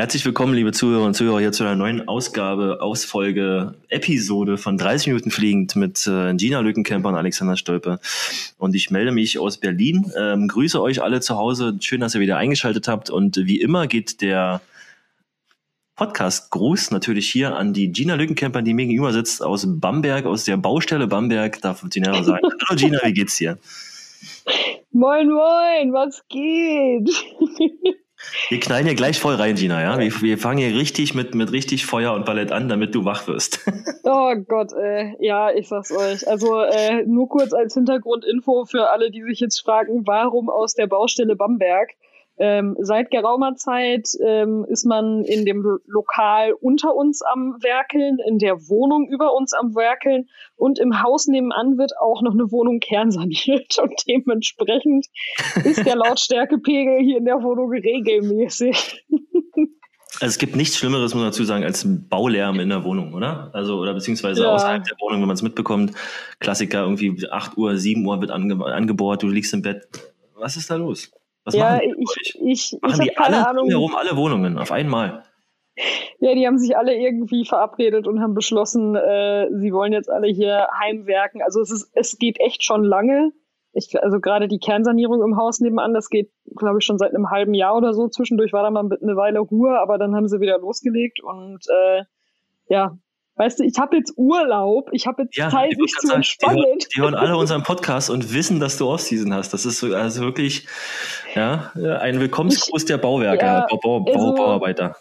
Herzlich willkommen, liebe Zuhörer und Zuhörer, hier zu einer neuen Ausgabe, Ausfolge, Episode von 30 Minuten fliegend mit äh, Gina Lückenkämper und Alexander Stolpe. Und ich melde mich aus Berlin. Ähm, grüße euch alle zu Hause. Schön, dass ihr wieder eingeschaltet habt. Und wie immer geht der Podcast-Gruß natürlich hier an die Gina Lückenkämper, die mir gegenüber sitzt, aus Bamberg, aus der Baustelle Bamberg. Darf Gina sagen, hallo Gina, wie geht's dir? Moin, moin, was geht? Wir knallen hier gleich voll rein, Gina, ja? Wir, wir fangen hier richtig mit, mit richtig Feuer und Ballett an, damit du wach wirst. Oh Gott, äh, ja, ich sag's euch. Also äh, nur kurz als Hintergrundinfo für alle, die sich jetzt fragen, warum aus der Baustelle Bamberg? Ähm, seit geraumer Zeit ähm, ist man in dem Lokal unter uns am Werkeln, in der Wohnung über uns am Werkeln und im Haus nebenan wird auch noch eine Wohnung kernsaniert und dementsprechend ist der Lautstärkepegel hier in der Wohnung regelmäßig. Also es gibt nichts Schlimmeres, muss man dazu sagen, als Baulärm in der Wohnung, oder? Also, oder beziehungsweise ja. außerhalb der Wohnung, wenn man es mitbekommt. Klassiker, irgendwie 8 Uhr, 7 Uhr wird ange angebohrt, du liegst im Bett. Was ist da los? Was ja, machen ich, ich, ich, machen die alle Ahnung. herum alle Wohnungen auf einmal? Ja, die haben sich alle irgendwie verabredet und haben beschlossen, äh, sie wollen jetzt alle hier heimwerken. Also es ist, es geht echt schon lange. Ich, also gerade die Kernsanierung im Haus nebenan, das geht, glaube ich, schon seit einem halben Jahr oder so. Zwischendurch war da mal eine Weile Ruhe, aber dann haben sie wieder losgelegt und äh, ja, Weißt du, ich habe jetzt Urlaub, ich habe jetzt ja, Zeit, mich zu entspannen. Die hören, die hören alle unseren Podcast und wissen, dass du Off-Season hast. Das ist also wirklich ja, ein Willkommensgruß der Bauwerker, ja, Bau, Bau, also, Bauarbeiter.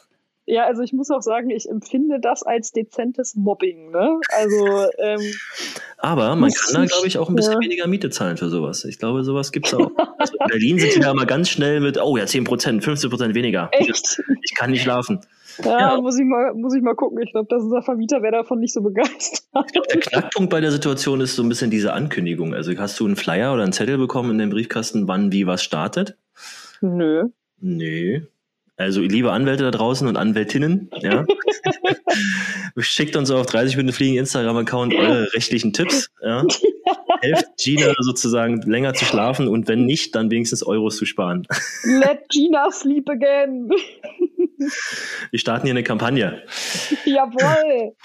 Ja, also ich muss auch sagen, ich empfinde das als dezentes Mobbing. Ne? Also, ähm, Aber man kann da, glaube ich, auch ein bisschen ja. weniger Miete zahlen für sowas. Ich glaube, sowas gibt es auch. Also in Berlin sind die ja mal ganz schnell mit, oh ja, 10 Prozent, 15 Prozent weniger. Echt? Ich kann nicht schlafen. Ja, ja, Muss, ich mal, muss ich mal gucken. Ich glaube, dass unser Vermieter wäre davon nicht so begeistert. Der Knackpunkt bei der Situation ist so ein bisschen diese Ankündigung. Also hast du einen Flyer oder einen Zettel bekommen in dem Briefkasten, wann wie was startet? Nö. Nö. Also liebe Anwälte da draußen und Anwältinnen, ja, schickt uns auf 30 Minuten Fliegen Instagram-Account eure rechtlichen Tipps. Ja. Helft Gina sozusagen länger zu schlafen und wenn nicht, dann wenigstens Euros zu sparen. Let Gina sleep again. Wir starten hier eine Kampagne. Jawohl.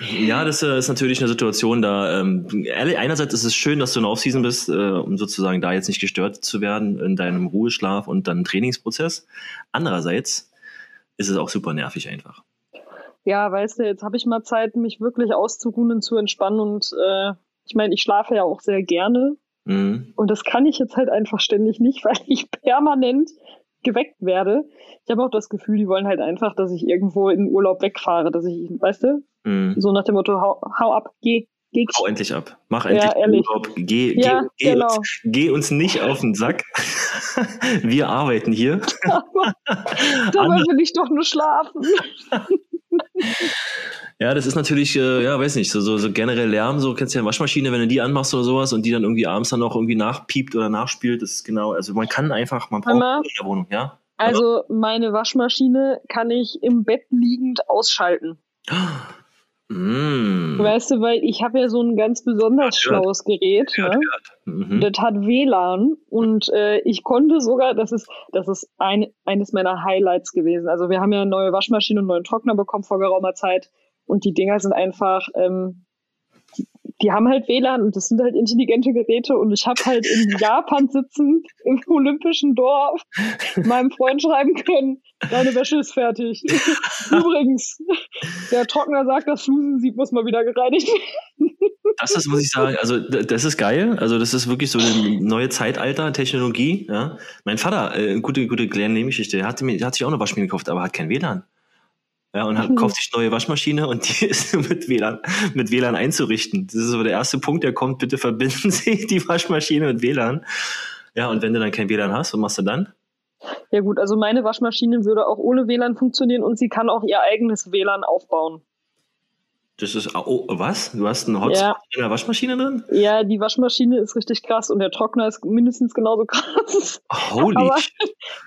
Ja, das äh, ist natürlich eine Situation, da ähm, einerseits ist es schön, dass du in Offseason bist, äh, um sozusagen da jetzt nicht gestört zu werden in deinem Ruheschlaf und deinem Trainingsprozess. Andererseits ist es auch super nervig einfach. Ja, weißt du, jetzt habe ich mal Zeit, mich wirklich auszuruhen und zu entspannen und äh, ich meine, ich schlafe ja auch sehr gerne mhm. und das kann ich jetzt halt einfach ständig nicht, weil ich permanent geweckt werde. Ich habe auch das Gefühl, die wollen halt einfach, dass ich irgendwo in Urlaub wegfahre, dass ich, weißt du, mm. so nach dem Motto, hau, hau ab, geh, geh. Hau endlich ab, mach endlich ja, Urlaub, geh, ja, geh, genau. geh, uns, geh uns nicht auf den Sack. Wir arbeiten hier. Dabei will ich doch nur schlafen. Ja, das ist natürlich, äh, ja, weiß nicht, so, so, so generell Lärm, so kennst du ja eine Waschmaschine, wenn du die anmachst oder sowas und die dann irgendwie abends dann noch irgendwie nachpiept oder nachspielt, das ist genau, also man kann einfach, man braucht Mama, in der Wohnung, ja. Also meine Waschmaschine kann ich im Bett liegend ausschalten. Mm. Weißt du, weil ich habe ja so ein ganz besonders schlaues Gerät. Ne? Mhm. Das hat WLAN und äh, ich konnte sogar, das ist, das ist ein, eines meiner Highlights gewesen. Also wir haben ja eine neue Waschmaschine und einen neuen Trockner bekommen vor geraumer Zeit und die Dinger sind einfach, ähm, die haben halt WLAN und das sind halt intelligente Geräte und ich habe halt in Japan sitzen, im olympischen Dorf, meinem Freund schreiben können, deine Wäsche ist fertig. Übrigens, der Trockner sagt, das Flusensieb muss mal wieder gereinigt werden. Das ist, muss ich sagen, also das ist geil. Also das ist wirklich so eine neue Zeitalter, Technologie. Ja. Mein Vater, äh, gute, gute kleine Nebengeschichte, der hat, der hat sich auch eine Waschmaschine gekauft, aber hat kein WLAN. Ja, und hat, mhm. kauft sich neue Waschmaschine und die ist mit WLAN, mit WLAN einzurichten. Das ist so der erste Punkt, der kommt, bitte verbinden Sie die Waschmaschine mit WLAN. Ja, und wenn du dann kein WLAN hast, was machst du dann? Ja gut, also meine Waschmaschine würde auch ohne WLAN funktionieren und sie kann auch ihr eigenes WLAN aufbauen. Das ist, oh, was? Du hast einen Hotspot ja. in der Waschmaschine drin? Ja, die Waschmaschine ist richtig krass und der Trockner ist mindestens genauso krass. Holy Aber,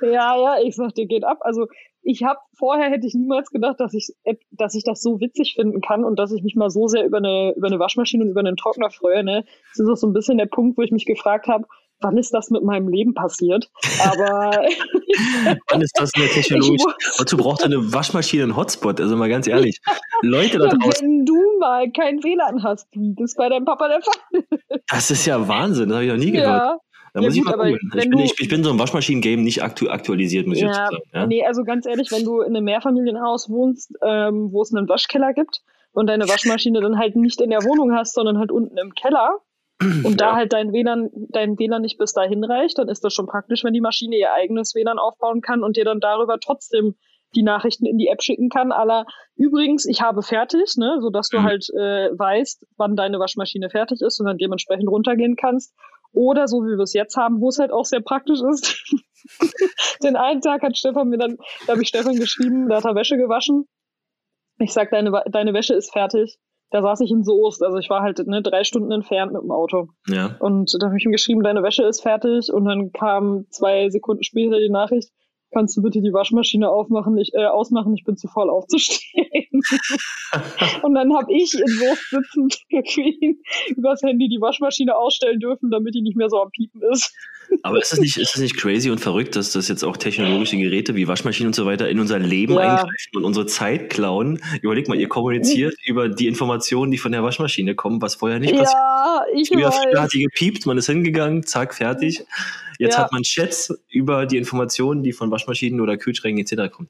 Ja, ja, ich sag dir, geht ab. Also ich habe vorher hätte ich niemals gedacht, dass ich, dass ich das so witzig finden kann und dass ich mich mal so sehr über eine, über eine Waschmaschine und über einen Trockner freue. Ne? Das ist auch so ein bisschen der Punkt, wo ich mich gefragt habe, wann ist das mit meinem Leben passiert? Aber wann ist das eine Technologie? Wozu braucht eine Waschmaschine einen Hotspot? Also mal ganz ehrlich. Leute da draußen. Wenn du mal kein WLAN hast, wie das bei deinem Papa der Fall Das ist ja Wahnsinn, das habe ich noch nie gehört. Ja. Da ja, muss gut, ich mal Ich bin, ich, ich bin so im Waschmaschinen-Game nicht aktu aktualisiert, muss ich jetzt sagen. Ja? Nee, also ganz ehrlich, wenn du in einem Mehrfamilienhaus wohnst, ähm, wo es einen Waschkeller gibt und deine Waschmaschine dann halt nicht in der Wohnung hast, sondern halt unten im Keller, und da halt dein WLAN, dein WLAN nicht bis dahin reicht, dann ist das schon praktisch, wenn die Maschine ihr eigenes WLAN aufbauen kann und dir dann darüber trotzdem die Nachrichten in die App schicken kann. Aller übrigens, ich habe fertig, ne, so dass du mhm. halt äh, weißt, wann deine Waschmaschine fertig ist und dann dementsprechend runtergehen kannst. Oder so wie wir es jetzt haben, wo es halt auch sehr praktisch ist. Den einen Tag hat Stefan mir dann, da habe ich Stefan geschrieben, da hat er Wäsche gewaschen. Ich sag, deine, deine Wäsche ist fertig da saß ich in Soest. Also ich war halt ne, drei Stunden entfernt mit dem Auto. Ja. Und da habe ich ihm geschrieben, deine Wäsche ist fertig. Und dann kam zwei Sekunden später die Nachricht, kannst du bitte die Waschmaschine aufmachen, ich, äh, ausmachen, ich bin zu voll aufzustehen. und dann habe ich in Soest sitzend ihn übers Handy die Waschmaschine ausstellen dürfen, damit die nicht mehr so am Piepen ist. Aber ist es nicht, ist es nicht crazy und verrückt, dass das jetzt auch technologische Geräte wie Waschmaschinen und so weiter in unser Leben ja. eingreifen und unsere Zeit klauen? Überleg mal, ihr kommuniziert über die Informationen, die von der Waschmaschine kommen, was vorher nicht passiert. Ja, ich früher, weiß. Früher hat die gepiept, man ist hingegangen, zack, fertig. Jetzt ja. hat man Chats über die Informationen, die von Waschmaschinen oder Kühlschränken etc. kommen.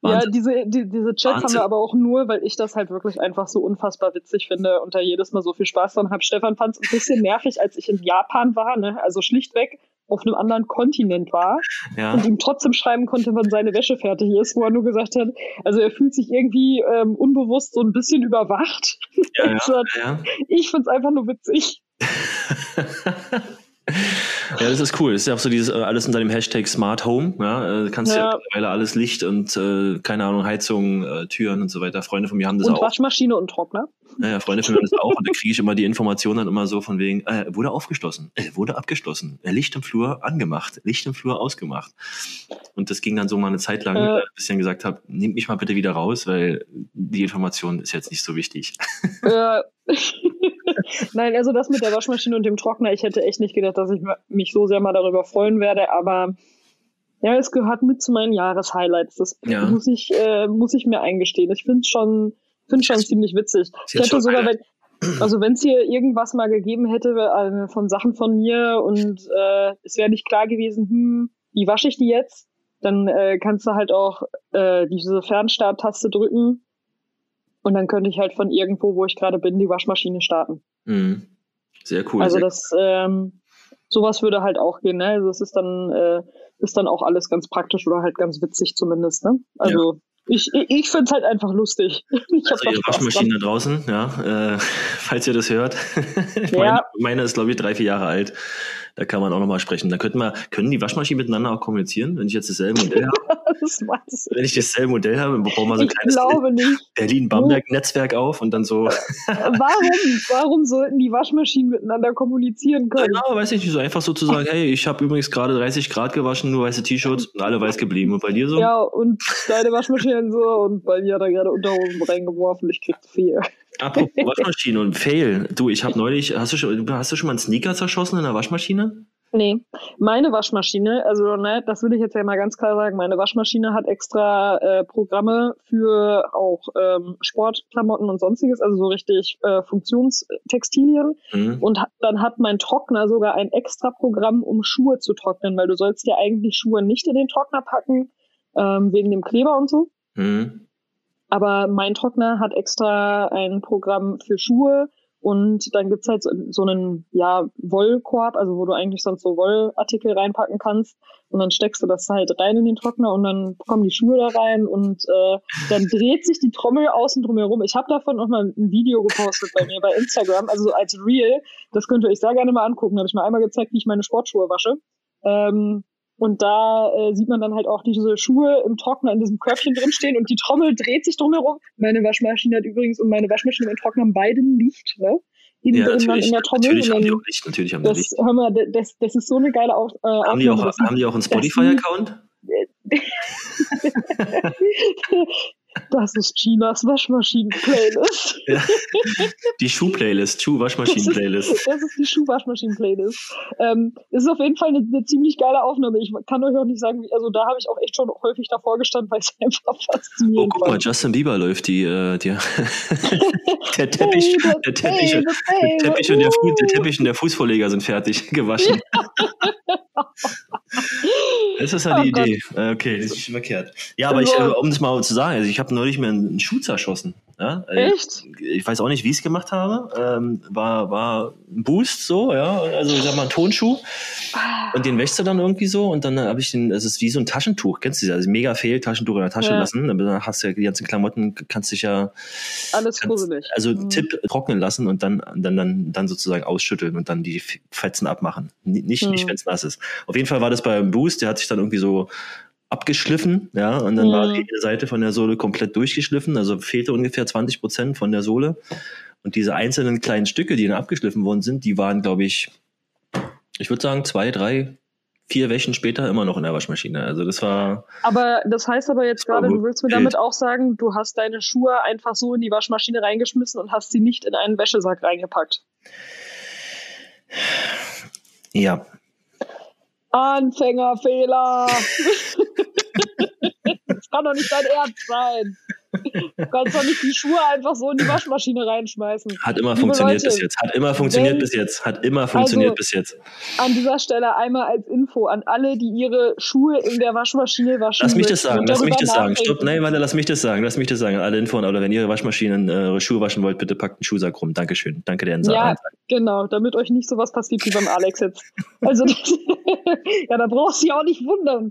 Wahnsinn. Ja, diese, die, diese Chats Wahnsinn. haben wir aber auch nur, weil ich das halt wirklich einfach so unfassbar witzig finde und da jedes Mal so viel Spaß dran habe. Stefan fand es ein bisschen nervig, als ich in Japan war, ne? also schlichtweg auf einem anderen Kontinent war ja. und ihm trotzdem schreiben konnte, wann seine Wäsche fertig ist, wo er nur gesagt hat, also er fühlt sich irgendwie ähm, unbewusst so ein bisschen überwacht. Ja, ja, ja. Ich find's einfach nur witzig. Ja, das ist cool. Das ist ja auch so dieses äh, alles unter dem Hashtag Smart Home. Ja, äh, kannst ja, ja mittlerweile alles Licht und äh, keine Ahnung Heizung, äh, Türen und so weiter. Freunde von mir haben das und auch. Und Waschmaschine und Trockner. Ja, ja, Freunde von mir haben das auch und da kriege ich immer die Informationen dann immer so von wegen äh, wurde aufgeschlossen, äh, wurde abgeschlossen, äh, Licht im Flur angemacht, Licht im Flur ausgemacht. Und das ging dann so mal eine Zeit lang, äh, bis ich dann gesagt habe, nehmt mich mal bitte wieder raus, weil die Information ist jetzt nicht so wichtig. Ja. Nein, also das mit der Waschmaschine und dem Trockner, ich hätte echt nicht gedacht, dass ich mich so sehr mal darüber freuen werde, aber ja, es gehört mit zu meinen Jahreshighlights. Das ja. muss ich, äh, muss ich mir eingestehen. Ich finde es schon, finde schon ziemlich witzig. Ich hätte sogar, wenn, also wenn es hier irgendwas mal gegeben hätte äh, von Sachen von mir und äh, es wäre nicht klar gewesen, hm, wie wasche ich die jetzt? Dann äh, kannst du halt auch äh, diese Fernstarttaste drücken und dann könnte ich halt von irgendwo, wo ich gerade bin, die Waschmaschine starten. Mhm. Sehr cool. Also sehr das, ähm, sowas würde halt auch gehen, ne? Also es ist dann, äh, ist dann auch alles ganz praktisch oder halt ganz witzig zumindest, ne? Also ja. Ich, ich, ich finde es halt einfach lustig. Ich also Ihre Waschmaschine da draußen, ja, äh, falls ihr das hört. ja. meine, meine ist, glaube ich, drei, vier Jahre alt. Da kann man auch nochmal sprechen. Da könnten wir, können die Waschmaschinen miteinander auch kommunizieren, wenn ich jetzt dasselbe Modell habe? das wenn ich dasselbe Modell habe, bauen wir so ein kleines Berlin-Bamberg-Netzwerk auf und dann so. warum? Warum sollten die Waschmaschinen miteinander kommunizieren können? Genau, weiß ich nicht so. Einfach so zu sagen, hey, ich habe übrigens gerade 30 Grad gewaschen, nur weiße T-Shirts und alle weiß geblieben. Und bei dir so? Ja, und deine Waschmaschine so und bei mir hat er gerade Unterhosen reingeworfen, ich krieg viel. Apropos Waschmaschine und Fail. Du, ich habe neulich, hast du, schon, hast du schon mal einen Sneaker zerschossen in der Waschmaschine? Nee, meine Waschmaschine, also ne, das würde ich jetzt ja mal ganz klar sagen, meine Waschmaschine hat extra äh, Programme für auch ähm, Sportklamotten und sonstiges, also so richtig äh, Funktionstextilien. Mhm. Und dann hat mein Trockner sogar ein extra Programm, um Schuhe zu trocknen, weil du sollst ja eigentlich Schuhe nicht in den Trockner packen, ähm, wegen dem Kleber und so. Mhm. Aber mein Trockner hat extra ein Programm für Schuhe und dann gibt's halt so, so einen ja, Wollkorb, also wo du eigentlich sonst so Wollartikel reinpacken kannst. Und dann steckst du das halt rein in den Trockner und dann kommen die Schuhe da rein und äh, dann dreht sich die Trommel außen drum herum. Ich habe davon noch mal ein Video gepostet bei mir bei Instagram, also als Real. Das könnt ihr euch sehr gerne mal angucken. Da habe ich mal einmal gezeigt, wie ich meine Sportschuhe wasche. Ähm, und da äh, sieht man dann halt auch diese Schuhe im Trockner in diesem Körbchen drinstehen und die Trommel dreht sich drumherum. Meine Waschmaschine hat übrigens und meine Waschmaschine und Trockner haben beide Licht, ne? Innen ja, drin dann in der Trommel. Natürlich haben die auch Licht, natürlich haben das, Licht. Hör mal, das, das ist so eine geile Auf, äh, haben, die auch, haben die auch einen Spotify-Account? Das ist Chinas Waschmaschinen-Playlist. Ja. Die Schuh-Playlist, Schuh-Waschmaschinen-Playlist. Das, das, ist die Schuh-Waschmaschinen-Playlist. Ähm, ist auf jeden Fall eine, eine, ziemlich geile Aufnahme. Ich kann euch auch nicht sagen, wie, also da habe ich auch echt schon häufig davor gestanden, weil es einfach faszinierend Oh, guck mal, Justin Bieber läuft die, äh, die der Teppich, hey, der Teppich, hey, der Teppich und der, Fuß, der Teppich und der Fußvorleger sind fertig gewaschen. Das ist halt oh die Gott. Idee. Äh, okay, das ist verkehrt. Ja, aber ich, äh, um das mal zu sagen, also ich habe neulich mir einen Schuh zerschossen. Ja? Äh, Echt? Ich, ich weiß auch nicht, wie ich es gemacht habe. Ähm, war, war ein Boost so, ja. Also ich sag mal ein Tonschuh. Und den wäschst du dann irgendwie so und dann habe ich den, es ist wie so ein Taschentuch, kennst du das? Also mega fehl, Taschentuch in der Tasche ja. lassen. Dann hast du ja die ganzen Klamotten, kannst dich ja alles gruselig. Also mhm. Tipp trocknen lassen und dann, dann, dann, dann sozusagen ausschütteln und dann die Fetzen abmachen. Nicht, mhm. nicht wenn es nass ist. Auf jeden Fall war das beim Boost, der hat sich dann irgendwie so abgeschliffen, ja, und dann mhm. war die Seite von der Sohle komplett durchgeschliffen, also fehlte ungefähr 20 Prozent von der Sohle. Und diese einzelnen kleinen Stücke, die dann abgeschliffen worden sind, die waren, glaube ich, ich würde sagen, zwei, drei, vier Wäschen später immer noch in der Waschmaschine. Also das war. Aber das heißt aber jetzt gerade, du willst mir damit auch sagen, du hast deine Schuhe einfach so in die Waschmaschine reingeschmissen und hast sie nicht in einen Wäschesack reingepackt. Ja, Anfängerfehler. kann doch nicht dein Ernst sein. Du kannst doch nicht die Schuhe einfach so in die Waschmaschine reinschmeißen. Hat immer Liebe funktioniert Leute, bis jetzt. Hat immer funktioniert wenn, bis jetzt. Hat immer funktioniert also, bis jetzt. An dieser Stelle einmal als Info an alle, die ihre Schuhe in der Waschmaschine waschen. Lass mich das sagen. Lass mich das sagen. Stopp. Nein, warte, lass mich das sagen. Lass mich das sagen. Alle Info oder wenn ihr Waschmaschinen äh, eure Schuhe waschen wollt, bitte packt einen Schuhsack rum. Dankeschön. Danke der Ansage. Ja, genau. Damit euch nicht sowas passiert wie beim Alex jetzt. Also, das, ja, da brauchst du dich auch nicht wundern,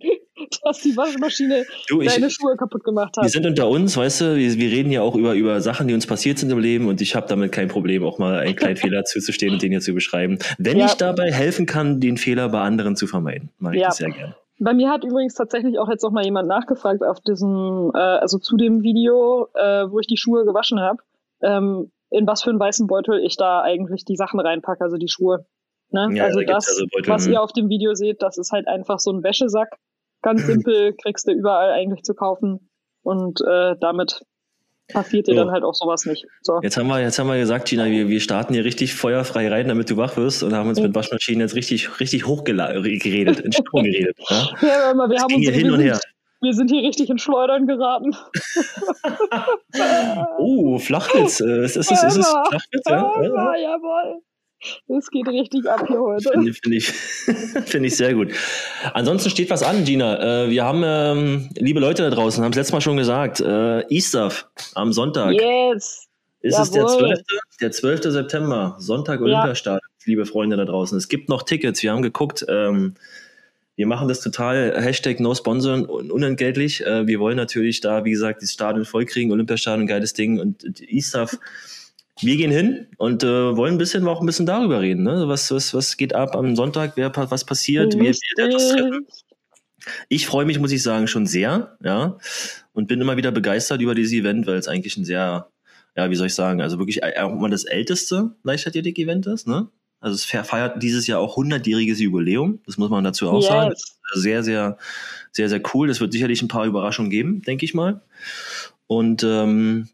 dass die Waschmaschine du, ich, deine Schuhe kaputt gemacht hat. Wir sind unter uns, weißt du, wir, wir reden ja auch über, über Sachen, die uns passiert sind im Leben und ich habe damit kein Problem, auch mal einen kleinen Fehler zuzustehen und den hier zu beschreiben. Wenn ja. ich dabei helfen kann, den Fehler bei anderen zu vermeiden, mache ich ja. das sehr gerne. Bei mir hat übrigens tatsächlich auch jetzt noch mal jemand nachgefragt auf diesem, äh, also zu dem Video, äh, wo ich die Schuhe gewaschen habe, ähm, in was für einen weißen Beutel ich da eigentlich die Sachen reinpacke, also die Schuhe. Ne? Ja, also da das, also Beutel, was ihr auf dem Video seht, das ist halt einfach so ein Wäschesack. Ganz simpel, kriegst du überall eigentlich zu kaufen. Und äh, damit passiert dir so. dann halt auch sowas nicht. So. Jetzt haben wir, jetzt haben wir gesagt, Gina, wir, wir starten hier richtig feuerfrei rein, damit du wach wirst und haben uns mhm. mit Waschmaschinen jetzt richtig, richtig hochgeredet, in Strom geredet. Ja, ja wir, wir haben uns hin und her. Wir sind hier richtig in Schleudern geraten. oh, Flachwitz. Äh, ist, ist, ist, es Flachwitz? Ja, ja, jawohl. Es geht richtig ab hier heute. Finde find ich, find ich sehr gut. Ansonsten steht was an, Gina. Äh, wir haben, ähm, liebe Leute da draußen, haben es letztes Mal schon gesagt, äh, Easter am Sonntag. Yes. Ist Jawohl. es der 12. Der 12. September, Sonntag Olympiastart, ja. liebe Freunde da draußen. Es gibt noch Tickets, wir haben geguckt. Ähm, wir machen das total Hashtag No Sponsor unentgeltlich. Äh, wir wollen natürlich da, wie gesagt, das Stadion vollkriegen, Olympiastadion, geiles Ding und ISAF wir gehen hin und äh, wollen ein bisschen auch ein bisschen darüber reden. Ne? Was, was, was geht ab am Sonntag? Wer, was passiert? Wie, wie das treffen? Ich freue mich, muss ich sagen, schon sehr, ja, und bin immer wieder begeistert über dieses Event, weil es eigentlich ein sehr, ja, wie soll ich sagen, also wirklich auch mal das älteste Leichtathletik-Event ist, ne? Also es feiert dieses Jahr auch 100-jähriges Jubiläum. Das muss man dazu auch yes. sagen. sehr, sehr, sehr, sehr cool. Das wird sicherlich ein paar Überraschungen geben, denke ich mal. Und ähm,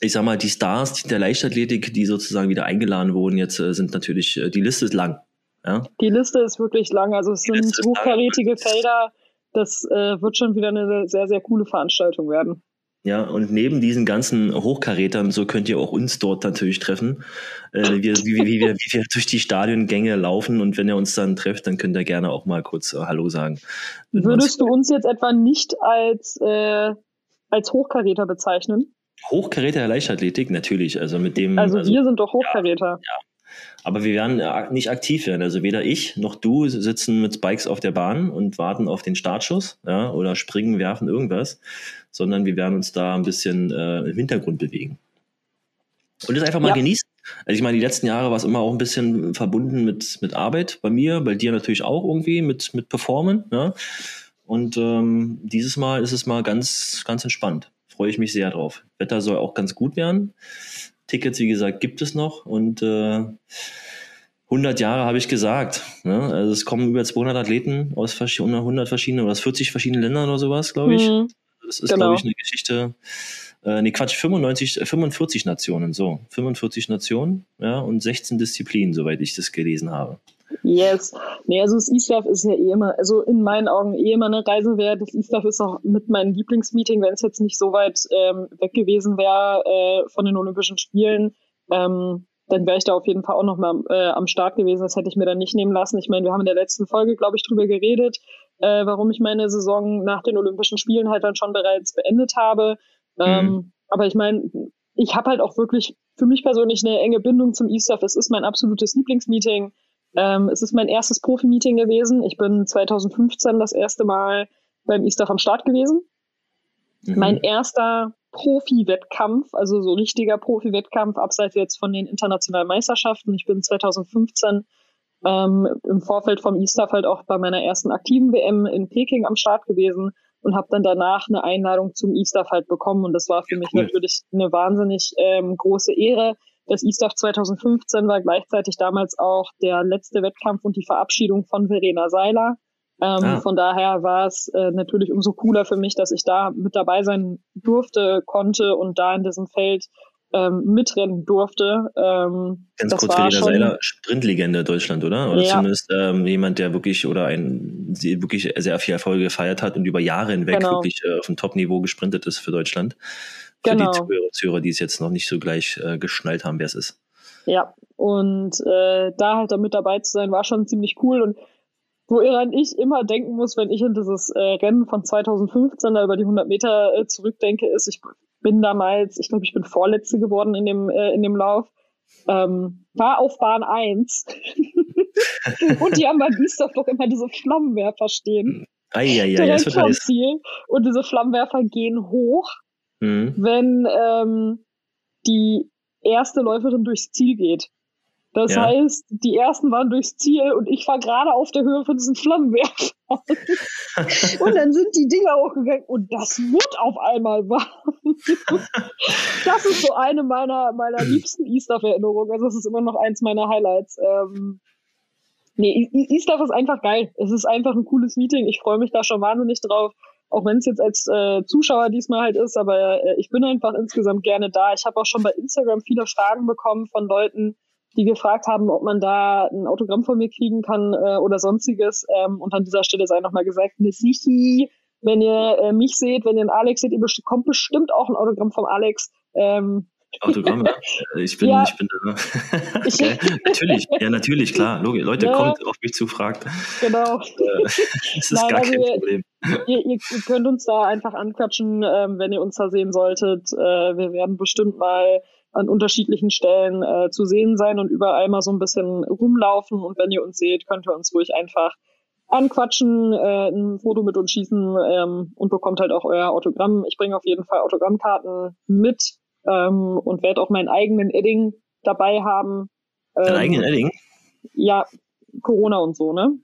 ich sag mal, die Stars der Leichtathletik, die sozusagen wieder eingeladen wurden, jetzt äh, sind natürlich, äh, die Liste ist lang. Ja? Die Liste ist wirklich lang. Also es die sind hochkarätige Felder. Das äh, wird schon wieder eine sehr, sehr coole Veranstaltung werden. Ja, und neben diesen ganzen Hochkarätern, so könnt ihr auch uns dort natürlich treffen, äh, wie, wie, wie, wir, wie wir durch die Stadiongänge laufen. Und wenn ihr uns dann trefft, dann könnt ihr gerne auch mal kurz äh, Hallo sagen. Würdest du uns jetzt etwa nicht als, äh, als Hochkaräter bezeichnen? Hochkaräter der Leichtathletik, natürlich. Also mit dem. Also, also wir sind doch Hochkaräter. Ja, ja. Aber wir werden äh, nicht aktiv werden. Also weder ich noch du sitzen mit Spikes auf der Bahn und warten auf den Startschuss, ja, oder springen, werfen, irgendwas, sondern wir werden uns da ein bisschen äh, im Hintergrund bewegen. Und das einfach mal ja. genießen. Also ich meine, die letzten Jahre war es immer auch ein bisschen verbunden mit, mit Arbeit bei mir, bei dir natürlich auch irgendwie mit, mit Performen. Ja? Und ähm, dieses Mal ist es mal ganz, ganz entspannt freue ich mich sehr drauf. Wetter soll auch ganz gut werden. Tickets, wie gesagt, gibt es noch und äh, 100 Jahre habe ich gesagt. Ne? Also es kommen über 200 Athleten aus 100 verschiedenen oder aus 40 verschiedenen Ländern oder sowas, glaube ich. Mhm. Das ist, genau. glaube ich, eine Geschichte, äh, nee, Quatsch, 95, 45 äh, Nationen, so. 45 Nationen, ja, und 16 Disziplinen, soweit ich das gelesen habe. Yes. Nee, also das E-Staff ist ja eh immer, also in meinen Augen eh immer eine Reise wert. Das E-Staff ist auch mit meinem Lieblingsmeeting, wenn es jetzt nicht so weit ähm, weg gewesen wäre äh, von den Olympischen Spielen. Ähm, dann wäre ich da auf jeden Fall auch noch mal äh, am Start gewesen. Das hätte ich mir dann nicht nehmen lassen. Ich meine, wir haben in der letzten Folge, glaube ich, drüber geredet, äh, warum ich meine Saison nach den Olympischen Spielen halt dann schon bereits beendet habe. Ähm, mhm. Aber ich meine, ich habe halt auch wirklich für mich persönlich eine enge Bindung zum E-Staff. Es ist mein absolutes Lieblingsmeeting. Ähm, es ist mein erstes Profi-Meeting gewesen. Ich bin 2015 das erste Mal beim E-Staff am Start gewesen. Mhm. Mein erster Profi-Wettkampf, also so richtiger Profi-Wettkampf, abseits jetzt von den internationalen Meisterschaften. Ich bin 2015 ähm, im Vorfeld vom E-Staff halt auch bei meiner ersten aktiven WM in Peking am Start gewesen und habe dann danach eine Einladung zum E-Staff halt bekommen. Und das war für mich natürlich eine wahnsinnig ähm, große Ehre. Das E-Staff 2015 war gleichzeitig damals auch der letzte Wettkampf und die Verabschiedung von Verena Seiler. Ähm, ah. Von daher war es äh, natürlich umso cooler für mich, dass ich da mit dabei sein durfte, konnte und da in diesem Feld ähm, mitrennen durfte. Ähm, Ganz kurz, Verena Seiler, Sprintlegende Deutschland, oder? Oder ja. zumindest ähm, jemand, der wirklich oder ein wirklich sehr viel Erfolge gefeiert hat und über Jahre hinweg genau. wirklich äh, auf dem Top-Niveau gesprintet ist für Deutschland. Für genau. die Zuhörer, Zuhörer, die es jetzt noch nicht so gleich äh, geschnallt haben, wer es ist. Ja, und äh, da halt da mit dabei zu sein, war schon ziemlich cool und woran ich immer denken muss, wenn ich in dieses äh, Rennen von 2015 da über die 100 Meter äh, zurückdenke, ist, ich bin damals, ich glaube, ich bin Vorletzte geworden in dem, äh, in dem Lauf, ähm, war auf Bahn 1 und die haben bei Biesdorf doch immer diese Flammenwerfer stehen. Eieiei, direkt vom Ziel. Und diese Flammenwerfer gehen hoch, mhm. wenn ähm, die erste Läuferin durchs Ziel geht. Das ja. heißt, die ersten waren durchs Ziel und ich war gerade auf der Höhe von diesem Flammenwerfer. und dann sind die Dinger hochgegangen und das wird auf einmal warm. das ist so eine meiner, meiner liebsten Easter-Erinnerungen. Also das ist immer noch eins meiner Highlights. Ähm, nee, Easter ist einfach geil. Es ist einfach ein cooles Meeting. Ich freue mich da schon wahnsinnig drauf. Auch wenn es jetzt als äh, Zuschauer diesmal halt ist, aber äh, ich bin einfach insgesamt gerne da. Ich habe auch schon bei Instagram viele Fragen bekommen von Leuten, die gefragt haben, ob man da ein Autogramm von mir kriegen kann äh, oder sonstiges. Ähm, und an dieser Stelle sei nochmal gesagt, Sichi, wenn ihr äh, mich seht, wenn ihr einen Alex seht, ihr best kommt bestimmt auch ein Autogramm vom Alex. Ähm, Autogramm, ja. Ich bin, ja. ich bin da. okay. natürlich, ja, natürlich, klar. Leute, ja. kommt auf mich zu, fragt. Genau. Äh, das ist Nein, gar also kein Problem. Ihr, ihr, könnt uns da einfach anquatschen, ähm, wenn ihr uns da sehen solltet. Äh, wir werden bestimmt mal an unterschiedlichen Stellen äh, zu sehen sein und überall mal so ein bisschen rumlaufen. Und wenn ihr uns seht, könnt ihr uns ruhig einfach anquatschen, äh, ein Foto mit uns schießen ähm, und bekommt halt auch euer Autogramm. Ich bringe auf jeden Fall Autogrammkarten mit ähm, und werde auch meinen eigenen Edding dabei haben. Ähm, Deinen eigenen Edding? Ja, Corona und so, ne?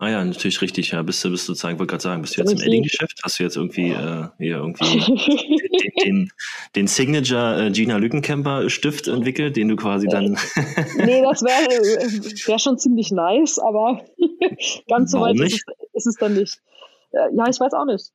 Ah ja, natürlich richtig. Ja, bist du, bist du sozusagen, wollte gerade sagen, bist du jetzt im Edding-Geschäft? Hast du jetzt irgendwie, äh, hier irgendwie den, den, den Signature äh, Gina Lückenkämper Stift entwickelt, den du quasi dann. nee, das wäre wär schon ziemlich nice, aber ganz so weit ist es, ist es, dann nicht. Äh, ja, ich weiß auch nicht.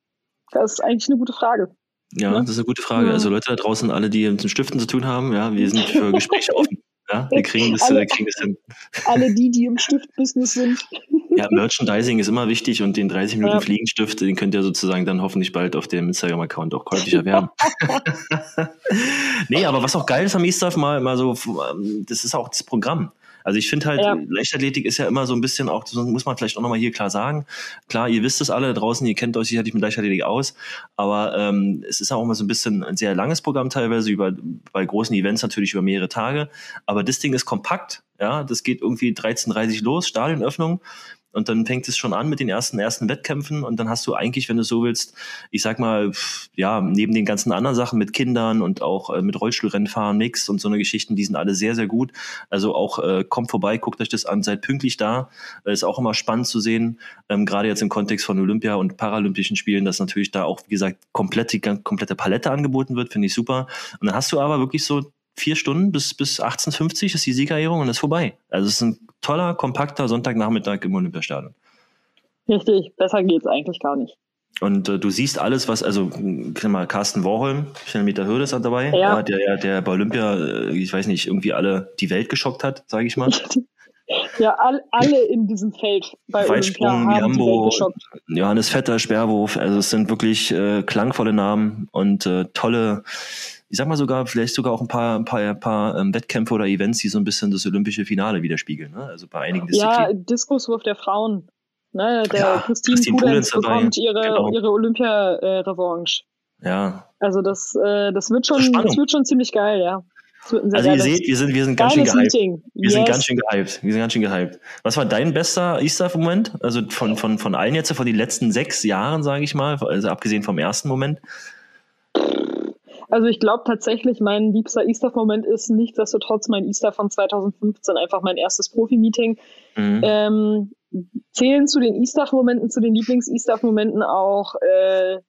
Das ist eigentlich eine gute Frage. Ja? Ne? das ist eine gute Frage. Also Leute da draußen, alle, die mit den Stiften zu tun haben, ja, wir sind für Gespräche offen. Ja, wir kriegen das, alle, wir kriegen das hin. Alle die, die im Stiftbusiness sind. Ja, Merchandising ist immer wichtig und den 30 Minuten ja. Fliegenstift, den könnt ihr sozusagen dann hoffentlich bald auf dem Instagram-Account auch käuflich erwerben. nee, aber was auch geil ist am E-Stuff, mal, mal so, ähm, das ist auch das Programm. Also ich finde halt, ja. Leichtathletik ist ja immer so ein bisschen auch, das muss man vielleicht auch nochmal hier klar sagen. Klar, ihr wisst es alle draußen, ihr kennt euch sicherlich mit Leichtathletik aus, aber ähm, es ist auch immer so ein bisschen ein sehr langes Programm teilweise, über, bei großen Events natürlich über mehrere Tage. Aber das Ding ist kompakt, ja, das geht irgendwie 13.30 los, Stadionöffnung. Und dann fängt es schon an mit den ersten ersten Wettkämpfen und dann hast du eigentlich, wenn du so willst, ich sag mal, ja, neben den ganzen anderen Sachen mit Kindern und auch äh, mit Rollstuhlrennfahren, Mix und so eine Geschichten, die sind alle sehr, sehr gut. Also auch äh, kommt vorbei, guckt euch das an, seid pünktlich da. Äh, ist auch immer spannend zu sehen, ähm, gerade jetzt im Kontext von Olympia und Paralympischen Spielen, dass natürlich da auch, wie gesagt, komplett die komplette Palette angeboten wird, finde ich super. Und dann hast du aber wirklich so vier Stunden bis, bis 18.50 ist die Siegerehrung und ist vorbei. Also es ist ein toller, kompakter Sonntagnachmittag im Olympiastadion. Richtig, besser geht's eigentlich gar nicht. Und äh, du siehst alles, was, also, mal, Carsten Warholm, 100 Meter Hürde ist dabei, ja. der, der bei Olympia, äh, ich weiß nicht, irgendwie alle die Welt geschockt hat, sage ich mal. Ja, all, alle in diesem Feld bei Weitsprung, Olympia haben Jambo, Johannes Vetter, Sperrwurf, also es sind wirklich äh, klangvolle Namen und äh, tolle, ich sag mal sogar, vielleicht sogar auch ein paar, ein paar, ein paar ähm, Wettkämpfe oder Events, die so ein bisschen das olympische Finale widerspiegeln. Ne? Also bei einigen Disziplinen. Ja, Diskuswurf der Frauen. Ne? Der ja, Christine, Christine Pudenz bekommt ihre, genau. ihre Olympia-Revanche. Ja. Also das, äh, das wird schon, das wird schon ziemlich geil, ja. Also ihr seht, wir sind, wir sind ganz schön gehypt. Meeting. Wir yes. sind ganz schön gehypt. Wir sind ganz schön gehypt. Was war dein bester Easter-Moment? Also von, von, von allen jetzt, von den letzten sechs Jahren, sage ich mal, also abgesehen vom ersten Moment? Also ich glaube tatsächlich, mein liebster Easter-Moment ist nichtsdestotrotz mein Easter von 2015, einfach mein erstes Profi-Meeting. Mhm. Ähm, zählen zu den Easter-Momenten, zu den Lieblings-Easter-Momenten auch äh,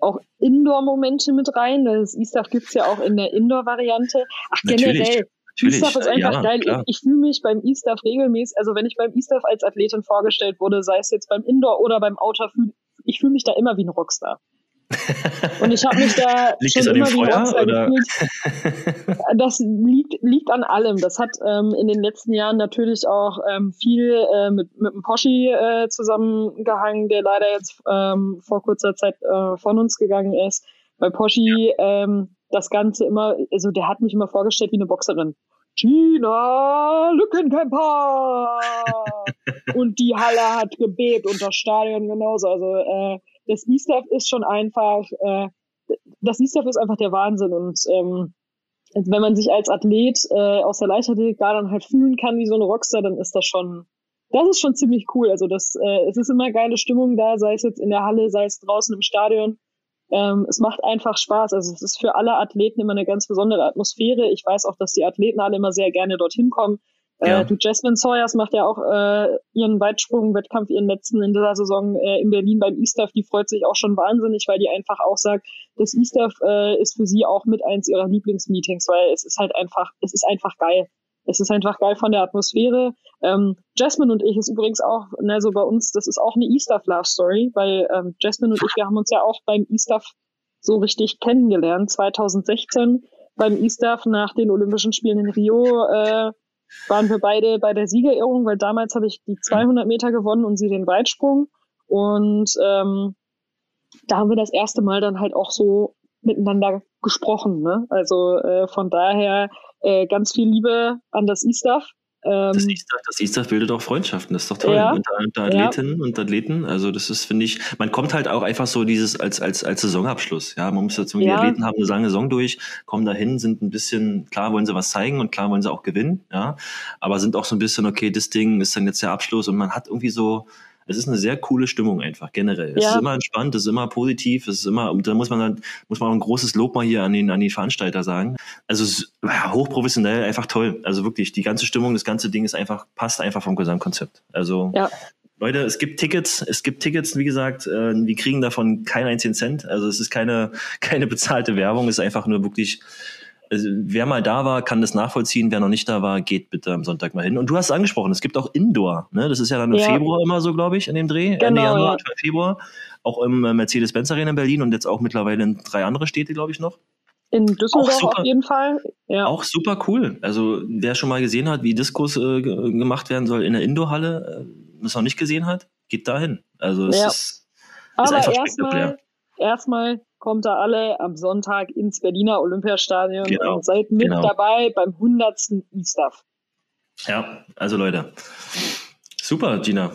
auch Indoor-Momente mit rein. Das E-Stuff gibt's ja auch in der Indoor-Variante. Ach, generell. E-Stuff ist einfach ja, geil. Klar. Ich, ich fühle mich beim E-Stuff regelmäßig, also wenn ich beim E-Stuff als Athletin vorgestellt wurde, sei es jetzt beim Indoor oder beim Outer, ich fühle mich da immer wie ein Rockstar. Und ich habe mich da liegt schon immer wieder oder? gefühlt. Das liegt, liegt an allem. Das hat ähm, in den letzten Jahren natürlich auch ähm, viel äh, mit, mit dem Poschi äh, zusammengehangen, der leider jetzt ähm, vor kurzer Zeit äh, von uns gegangen ist. Bei Poschi ähm, das Ganze immer, also der hat mich immer vorgestellt wie eine Boxerin. China Lückenkämper! und die Halle hat gebebt und das Stadion genauso. Also äh, das E-Stuff ist schon einfach, äh, das E-Stuff ist einfach der Wahnsinn und ähm, wenn man sich als Athlet äh, aus der Leichtathletik da dann halt fühlen kann wie so eine Rockstar, dann ist das schon, das ist schon ziemlich cool. Also das, äh, es ist immer geile Stimmung da, sei es jetzt in der Halle, sei es draußen im Stadion. Ähm, es macht einfach Spaß. Also es ist für alle Athleten immer eine ganz besondere Atmosphäre. Ich weiß auch, dass die Athleten alle immer sehr gerne dorthin kommen. Ja. Äh, du, Jasmine Sawyers macht ja auch äh, ihren Weitsprung-Wettkampf, ihren letzten in dieser Saison äh, in Berlin beim E-Stuff. Die freut sich auch schon wahnsinnig, weil die einfach auch sagt, das E-Stuff äh, ist für sie auch mit eins ihrer Lieblingsmeetings, weil es ist halt einfach, es ist einfach geil. Es ist einfach geil von der Atmosphäre. Ähm, Jasmine und ich ist übrigens auch, ne, so bei uns, das ist auch eine E-Stuff Love Story, weil ähm, Jasmine und ich, wir haben uns ja auch beim E-Stuff so richtig kennengelernt. 2016 beim E-Stuff nach den Olympischen Spielen in Rio äh, waren wir beide bei der Siegerehrung, weil damals habe ich die 200 Meter gewonnen und sie den Weitsprung. Und ähm, da haben wir das erste Mal dann halt auch so miteinander gesprochen. Ne? Also äh, von daher äh, ganz viel Liebe an das E-Stuff. Ähm, das E-Stuff, das E-Stuff bildet auch Freundschaften, das ist doch toll. Ja, unter, unter Athletinnen ja. und Athleten. Also das ist, finde ich, man kommt halt auch einfach so dieses als, als, als Saisonabschluss. Ja, man muss dazu, ja. die Athleten haben eine lange Saison durch, kommen dahin, sind ein bisschen, klar wollen sie was zeigen und klar wollen sie auch gewinnen, ja. Aber sind auch so ein bisschen, okay, das Ding ist dann jetzt der Abschluss und man hat irgendwie so, es ist eine sehr coole Stimmung einfach generell. Es ja. ist immer entspannt, es ist immer positiv, es ist immer, da muss man dann, muss man auch ein großes Lob mal hier an den, an die Veranstalter sagen. Also ja, hochprofessionell, einfach toll. Also wirklich, die ganze Stimmung, das ganze Ding ist einfach, passt einfach vom Gesamtkonzept. Also ja. Leute, es gibt Tickets, es gibt Tickets, wie gesagt, äh, wir kriegen davon keinen einzigen Cent. Also es ist keine, keine bezahlte Werbung, es ist einfach nur wirklich also, wer mal da war, kann das nachvollziehen. Wer noch nicht da war, geht bitte am Sonntag mal hin. Und du hast es angesprochen, es gibt auch Indoor. Ne? Das ist ja dann im ja. Februar immer so, glaube ich, in dem Dreh. Genau, Ende Januar, ja. Februar. Auch im äh, Mercedes-Benz Arena in Berlin und jetzt auch mittlerweile in drei andere Städte, glaube ich, noch. In Düsseldorf super, auf jeden Fall. Ja. Auch super cool. Also wer schon mal gesehen hat, wie Diskos äh, gemacht werden soll in der Indoor-Halle, äh, das noch nicht gesehen hat, geht dahin. Also es ja. ist, ist Aber einfach erstmal, erstmal kommt da alle am Sonntag ins Berliner Olympiastadion genau, und seid mit genau. dabei beim 100. E-Stuff. Ja, also Leute. Super, Gina.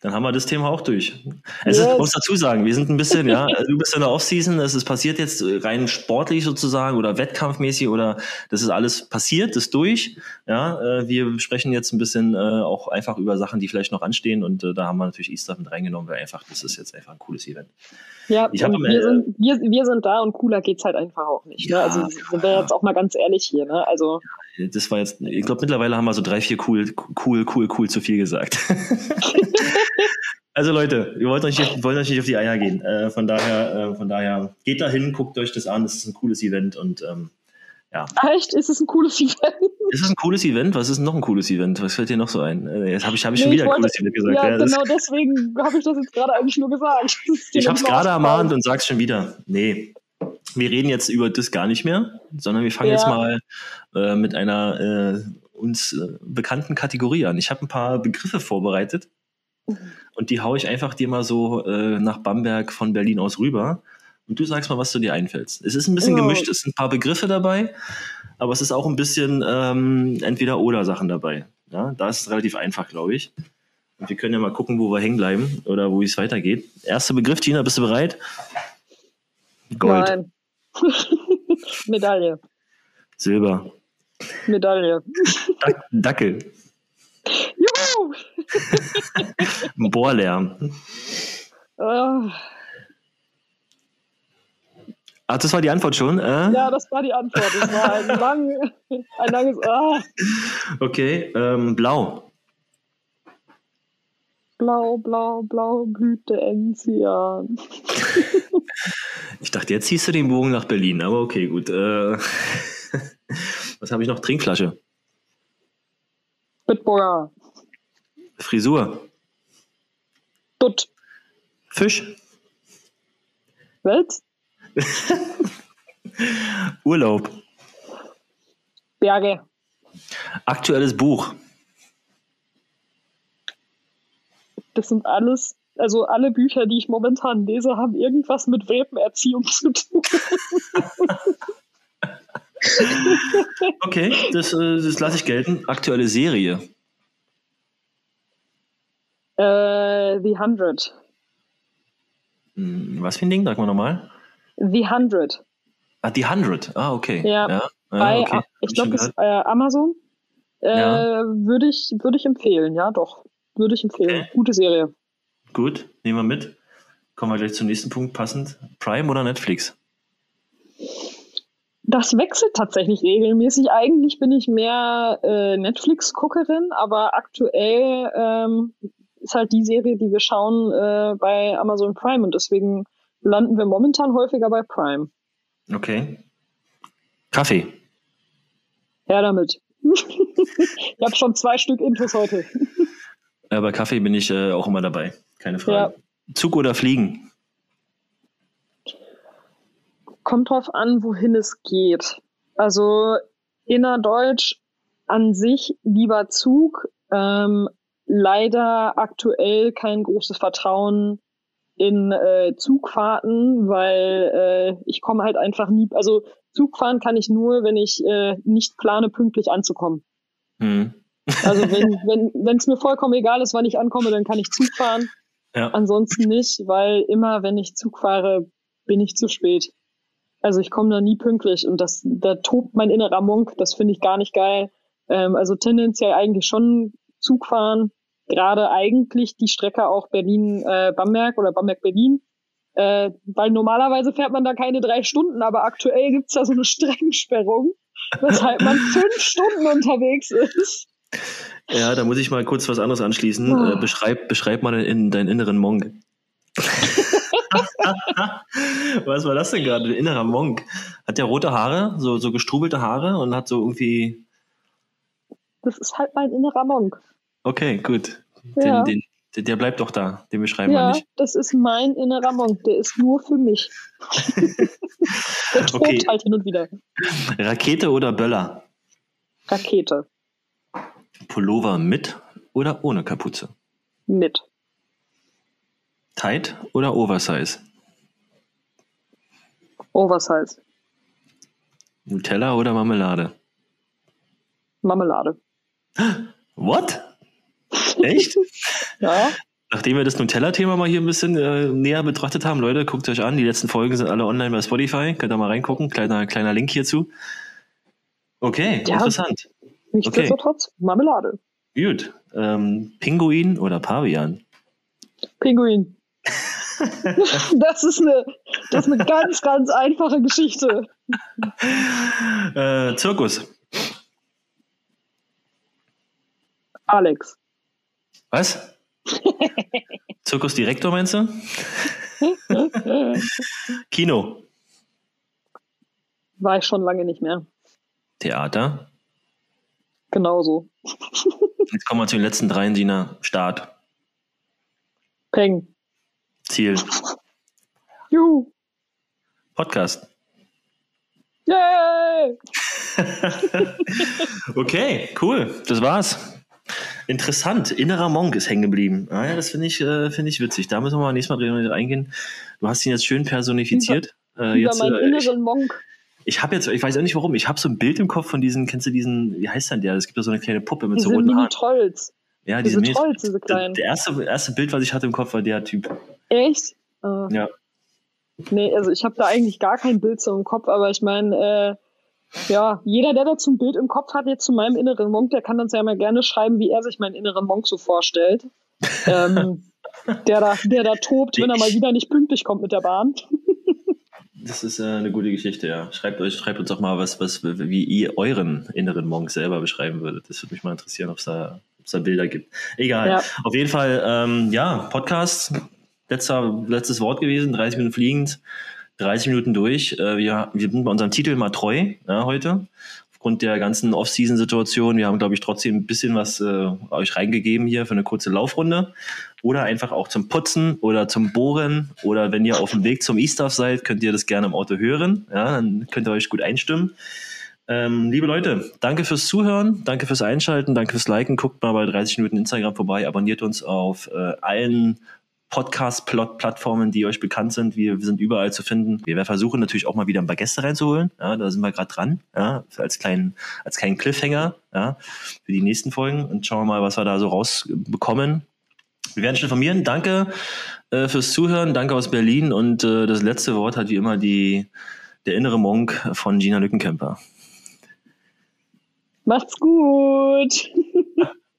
Dann haben wir das Thema auch durch. Es yes. ist, muss dazu sagen, wir sind ein bisschen, ja, also du bist in der Offseason, es ist passiert jetzt rein sportlich sozusagen oder wettkampfmäßig oder das ist alles passiert, ist durch. Ja, äh, wir sprechen jetzt ein bisschen äh, auch einfach über Sachen, die vielleicht noch anstehen und äh, da haben wir natürlich Easter mit reingenommen, weil einfach, das ist jetzt einfach ein cooles Event. Ja, wir, sind, wir, wir sind da und cooler geht's halt einfach auch nicht. Ne? Ja, ne? Also sind wir jetzt auch mal ganz ehrlich hier, ne? Also. Das war jetzt, ich glaube, mittlerweile haben wir so drei, vier cool, cool, cool, cool zu viel gesagt. Also Leute, wir wollen euch, nicht, wollen euch nicht auf die Eier gehen. Äh, von daher, äh, von daher geht da hin, guckt euch das an. Das ist ein cooles Event und ähm, ja. Echt? Ist es ein cooles Event? ist es ein cooles Event? Was ist noch ein cooles Event? Was fällt dir noch so ein? Äh, jetzt habe ich, hab ich nee, schon wieder ein cooles Event gesagt. Ja, ja genau deswegen habe ich das jetzt gerade eigentlich nur gesagt. Ich habe es gerade ermahnt und sag's schon wieder. Nee, wir reden jetzt über das gar nicht mehr, sondern wir fangen ja. jetzt mal äh, mit einer äh, uns äh, bekannten Kategorie an. Ich habe ein paar Begriffe vorbereitet und die haue ich einfach dir mal so äh, nach Bamberg von Berlin aus rüber. Und du sagst mal, was du dir einfällst. Es ist ein bisschen oh. gemischt, es sind ein paar Begriffe dabei, aber es ist auch ein bisschen ähm, entweder oder Sachen dabei. Ja, da ist es relativ einfach, glaube ich. Und wir können ja mal gucken, wo wir hängen bleiben oder wo es weitergeht. Erster Begriff, Tina, bist du bereit? Gold. Nein. Medaille. Silber. Medaille. Dac Dackel. Bohrlärm. Uh. Ach, das war die Antwort schon? Äh? Ja, das war die Antwort. Das war ein, lang, ein langes. Ah. Okay, ähm, blau. Blau, blau, blau, Blüte Enzian. ich dachte, jetzt ziehst du den Bogen nach Berlin, aber okay, gut. Äh, was habe ich noch? Trinkflasche. Bitburger. Frisur. Dutt. Fisch. Was? Urlaub. Berge. Aktuelles Buch. Das sind alles, also alle Bücher, die ich momentan lese, haben irgendwas mit Welpenerziehung zu tun. okay, das, äh, das lasse ich gelten. Aktuelle Serie. Äh, The Hundred. Hm, was für ein Ding? Sag mal nochmal. The Hundred. Ah, The Hundred. Ah, okay. Ja. ja. Bei, okay. ich glaube, das ist äh, Amazon. Äh, ja. Würde ich, würd ich empfehlen, ja, doch. Würde ich empfehlen. Okay. Gute Serie. Gut, nehmen wir mit. Kommen wir gleich zum nächsten Punkt passend. Prime oder Netflix? Das wechselt tatsächlich regelmäßig. Eigentlich bin ich mehr äh, Netflix-Guckerin, aber aktuell ähm, ist halt die Serie, die wir schauen äh, bei Amazon Prime und deswegen landen wir momentan häufiger bei Prime. Okay. Kaffee. Ja, damit. ich habe schon zwei Stück Intus heute. ja, bei Kaffee bin ich äh, auch immer dabei. Keine Frage. Ja. Zug oder Fliegen? Kommt drauf an, wohin es geht. Also innerdeutsch an sich lieber Zug. Ähm, leider aktuell kein großes Vertrauen in äh, Zugfahrten, weil äh, ich komme halt einfach nie, also Zugfahren kann ich nur, wenn ich äh, nicht plane, pünktlich anzukommen. Hm. also wenn wenn wenn es mir vollkommen egal ist, wann ich ankomme, dann kann ich Zug fahren. Ja. Ansonsten nicht, weil immer, wenn ich Zug fahre, bin ich zu spät. Also ich komme da nie pünktlich und das da tobt mein innerer Monk. Das finde ich gar nicht geil. Ähm, also tendenziell eigentlich schon Zug fahren, gerade eigentlich die Strecke auch Berlin-Bamberg äh, oder Bamberg-Berlin. Äh, weil normalerweise fährt man da keine drei Stunden, aber aktuell gibt's da so eine Streckensperrung, weshalb man fünf Stunden unterwegs ist. Ja, da muss ich mal kurz was anderes anschließen. Oh. Äh, beschreib, beschreib mal in, deinen inneren Monk. was war das denn gerade? Ein innerer Monk. Hat der rote Haare, so, so gestrubelte Haare und hat so irgendwie. Das ist halt mein innerer Monk. Okay, gut. Ja. Den, den, der bleibt doch da. Den beschreiben ja, wir nicht. Das ist mein innerer Monk. Der ist nur für mich. der tobt okay. halt hin und wieder. Rakete oder Böller? Rakete. Pullover mit oder ohne Kapuze? Mit. Tight oder Oversize? Oversize. Nutella oder Marmelade? Marmelade. What? Echt? ja. Nachdem wir das Nutella-Thema mal hier ein bisschen äh, näher betrachtet haben, Leute, guckt euch an. Die letzten Folgen sind alle online bei Spotify. Könnt ihr mal reingucken. Kleiner, kleiner Link hierzu. Okay, ja, interessant. Nichtsdestotrotz, okay. Marmelade. Gut. Ähm, Pinguin oder Pavian? Pinguin. das, ist eine, das ist eine ganz, ganz einfache Geschichte. Äh, Zirkus. Alex. Was? Zirkusdirektor meinst du? Kino. War ich schon lange nicht mehr. Theater. genauso. Jetzt kommen wir zu den letzten dreien, Dina. Start. Peng. Ziel. Juhu. Podcast. Yay! okay, cool. Das war's. Interessant. Innerer Monk ist hängen geblieben. Ah, ja, das finde ich, äh, finde ich witzig. Da müssen wir mal nächstes Mal reingehen. Du hast ihn jetzt schön personifiziert. Über, äh, jetzt, über meinen äh, inneren Monk. Ich habe jetzt, ich weiß auch nicht warum, ich habe so ein Bild im Kopf von diesen, kennst du diesen, wie heißt denn der? Es gibt da so eine kleine Puppe mit diese so roten Haaren. Trolls. Ja, diese, diese Trolls, diese kleinen. Der erste, erste Bild, was ich hatte im Kopf, war der Typ. Echt? Uh. Ja. Nee, also ich habe da eigentlich gar kein Bild so im Kopf, aber ich meine, äh, ja, jeder, der dazu ein Bild im Kopf hat, jetzt zu meinem inneren Monk, der kann uns ja mal gerne schreiben, wie er sich meinen inneren Monk so vorstellt. ähm, der, da, der da tobt, wenn er mal wieder nicht pünktlich kommt mit der Bahn. Das ist äh, eine gute Geschichte, ja. Schreibt euch, schreibt uns doch mal, was, was, wie ihr euren inneren Monk selber beschreiben würdet. Das würde mich mal interessieren, ob es da, da Bilder gibt. Egal. Ja. Auf jeden Fall, ähm, ja, Podcast, letzter, letztes Wort gewesen, 30 Minuten fliegend, 30 Minuten durch. Äh, wir, wir sind bei unserem Titel mal treu ja, heute aufgrund der ganzen Off-Season-Situation. Wir haben, glaube ich, trotzdem ein bisschen was äh, euch reingegeben hier für eine kurze Laufrunde. Oder einfach auch zum Putzen oder zum Bohren. Oder wenn ihr auf dem Weg zum E-Stuff seid, könnt ihr das gerne im Auto hören. Ja, dann könnt ihr euch gut einstimmen. Ähm, liebe Leute, danke fürs Zuhören, danke fürs Einschalten, danke fürs Liken. Guckt mal bei 30 Minuten Instagram vorbei, abonniert uns auf äh, allen Podcast-Plattformen, die euch bekannt sind. Wir, wir, sind überall zu finden. Wir versuchen natürlich auch mal wieder ein paar Gäste reinzuholen. Ja, da sind wir gerade dran. Ja, als kleinen, als kleinen Cliffhanger ja, für die nächsten Folgen und schauen wir mal, was wir da so rausbekommen. Wir werden schon informieren. Danke äh, fürs Zuhören. Danke aus Berlin. Und äh, das letzte Wort hat wie immer die, der innere Monk von Gina Lückenkemper. Macht's gut.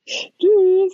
Tschüss.